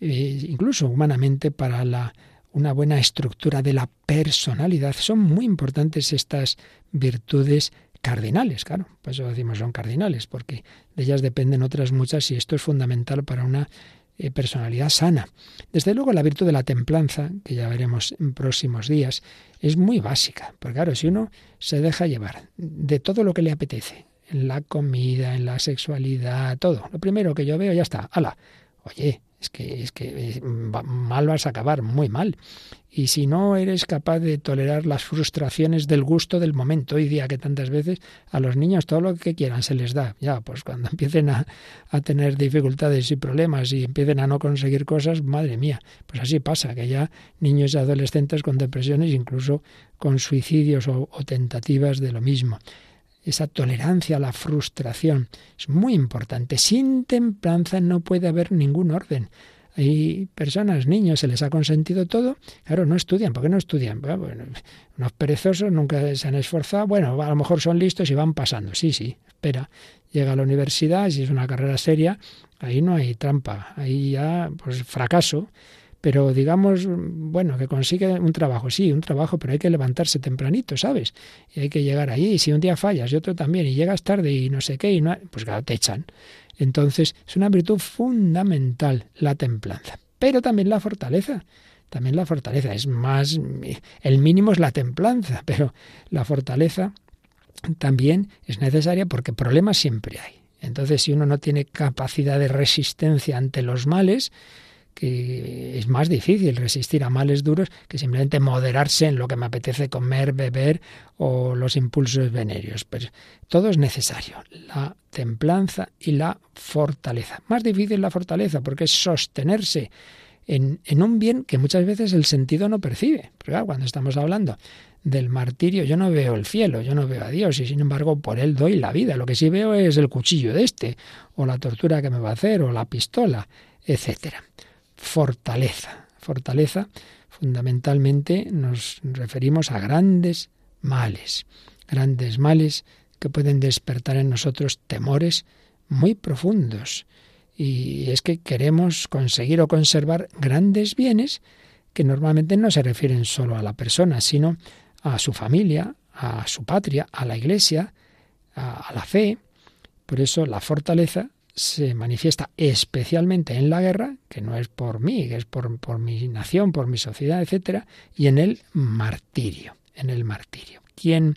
eh, incluso humanamente para la, una buena estructura de la personalidad. Son muy importantes estas virtudes cardinales, claro, por eso decimos son cardinales, porque de ellas dependen otras muchas y esto es fundamental para una eh, personalidad sana. Desde luego la virtud de la templanza, que ya veremos en próximos días, es muy básica, porque claro, si uno se deja llevar de todo lo que le apetece, en la comida, en la sexualidad, todo. Lo primero que yo veo, ya está. ¡Hala! Oye, es que, es que mal vas a acabar, muy mal. Y si no eres capaz de tolerar las frustraciones del gusto del momento, hoy día que tantas veces a los niños todo lo que quieran se les da, ya, pues cuando empiecen a, a tener dificultades y problemas y empiecen a no conseguir cosas, madre mía, pues así pasa, que ya niños y adolescentes con depresiones, incluso con suicidios o tentativas de lo mismo esa tolerancia a la frustración. Es muy importante. Sin templanza no puede haber ningún orden. Hay personas, niños, se les ha consentido todo, claro, no estudian. ¿Por qué no estudian? Bueno, unos perezosos nunca se han esforzado, bueno, a lo mejor son listos y van pasando. Sí, sí, espera, llega a la universidad, si es una carrera seria, ahí no hay trampa, ahí ya, pues fracaso pero digamos, bueno, que consigue un trabajo, sí, un trabajo, pero hay que levantarse tempranito, ¿sabes? Y hay que llegar ahí, y si un día fallas y otro también, y llegas tarde y no sé qué, y no, pues claro, te echan. Entonces, es una virtud fundamental la templanza, pero también la fortaleza. También la fortaleza es más, el mínimo es la templanza, pero la fortaleza también es necesaria porque problemas siempre hay. Entonces, si uno no tiene capacidad de resistencia ante los males, es más difícil resistir a males duros que simplemente moderarse en lo que me apetece comer, beber o los impulsos venéreos. Pues todo es necesario, la templanza y la fortaleza. Más difícil la fortaleza porque es sostenerse en, un bien que muchas veces el sentido no percibe. Pero cuando estamos hablando del martirio, yo no veo el cielo, yo no veo a Dios y sin embargo por él doy la vida. Lo que sí veo es el cuchillo de este, o la tortura que me va a hacer, o la pistola, etcétera. Fortaleza. Fortaleza, fundamentalmente nos referimos a grandes males, grandes males que pueden despertar en nosotros temores muy profundos. Y es que queremos conseguir o conservar grandes bienes que normalmente no se refieren solo a la persona, sino a su familia, a su patria, a la iglesia, a, la fe. Por eso la fortaleza se manifiesta especialmente en la guerra, que no es por mí, que es por, por mi nación, por mi sociedad, etcétera, y en el martirio, en el martirio. Quien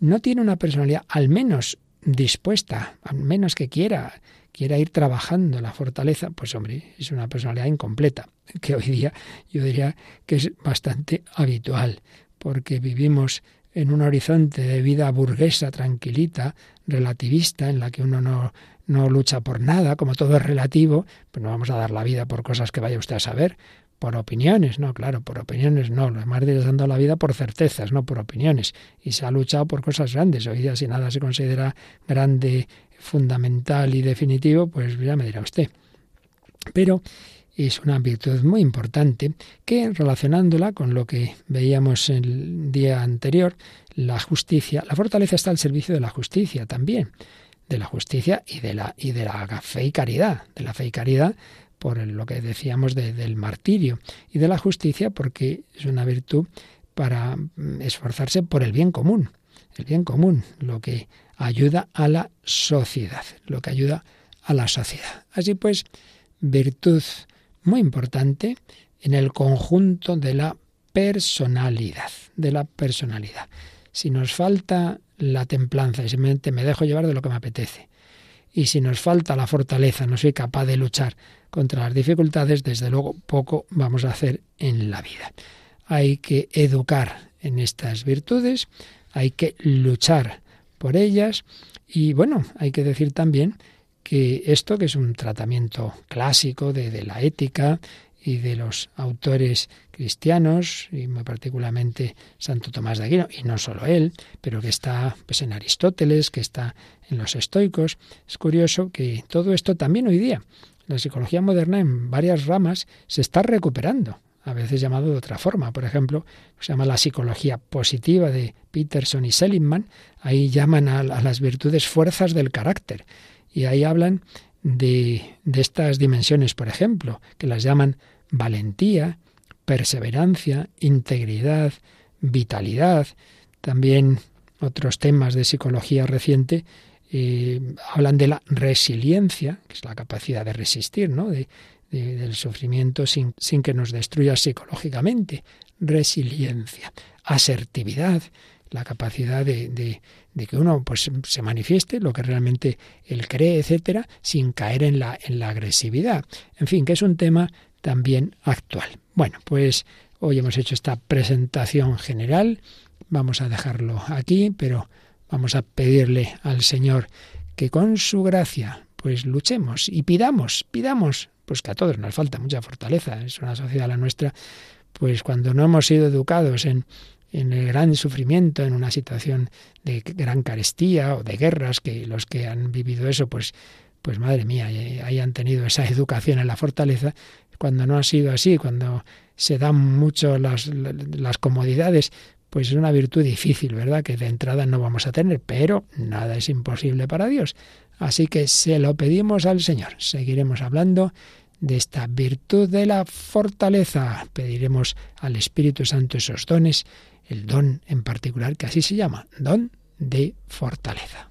no tiene una personalidad al menos dispuesta, al menos que quiera, quiera ir trabajando la fortaleza, pues hombre, es una personalidad incompleta, que hoy día yo diría que es bastante habitual porque vivimos en un horizonte de vida burguesa, tranquilita, relativista, en la que uno no, no lucha por nada, como todo es relativo, pues no vamos a dar la vida por cosas que vaya usted a saber, por opiniones, no, claro, por opiniones no, los mártires dando la vida por certezas, no por opiniones, y se ha luchado por cosas grandes, hoy día si nada se considera grande, fundamental y definitivo, pues ya me dirá usted. Pero es una virtud muy importante que, relacionándola con lo que veíamos el día anterior, la justicia, la fortaleza está al servicio de la justicia también, de la justicia y de la, y de la fe y caridad, de la fe y caridad por lo que decíamos del martirio y de la justicia porque es una virtud para mm, esforzarse por el bien común, el bien común, lo que ayuda a la sociedad, lo que ayuda a la sociedad. Así pues, virtud muy importante en el conjunto de la personalidad, de la personalidad. Si nos falta la templanza y simplemente me dejo llevar de lo que me apetece, y si nos falta la fortaleza, no soy capaz de luchar contra las dificultades, desde luego poco vamos a hacer en la vida. Hay que educar en estas virtudes, hay que luchar por ellas y bueno, hay que decir también que esto, que es un tratamiento clásico de, la ética y de los autores cristianos, y muy particularmente Santo Tomás de Aquino, y no solo él, pero que está pues, en Aristóteles, que está en los estoicos. Es curioso que todo esto también hoy día, la psicología moderna en varias ramas, se está recuperando, a veces llamado de otra forma. Por ejemplo, se llama la psicología positiva de Peterson y Seligman, ahí llaman a las virtudes fuerzas del carácter y ahí hablan de, de estas dimensiones, por ejemplo, que las llaman valentía, perseverancia, integridad, vitalidad. También otros temas de psicología reciente eh, hablan de la resiliencia, que es la capacidad de resistir, ¿no? De, del sufrimiento sin, sin que nos destruya psicológicamente. Resiliencia, asertividad, la capacidad de, de, que uno pues se manifieste lo que realmente él cree, etcétera, sin caer en la, en la agresividad. En fin, que es un tema también actual. Bueno, pues hoy hemos hecho esta presentación general. Vamos a dejarlo aquí, pero vamos a pedirle al Señor que con su gracia pues luchemos y pidamos, pidamos, pues que a todos nos falta mucha fortaleza, es una sociedad la nuestra, pues cuando no hemos sido educados en en el gran sufrimiento, en una situación de gran carestía o de guerras, que los que han vivido eso, pues, pues madre mía, hayan tenido esa educación en la fortaleza, cuando no ha sido así, cuando se dan mucho las, las comodidades, pues es una virtud difícil, ¿verdad? Que de entrada no vamos a tener, pero nada es imposible para Dios. Así que se lo pedimos al Señor. Seguiremos hablando de esta virtud de la fortaleza. Pediremos al Espíritu Santo esos dones el don en particular, que así se llama, don de fortaleza.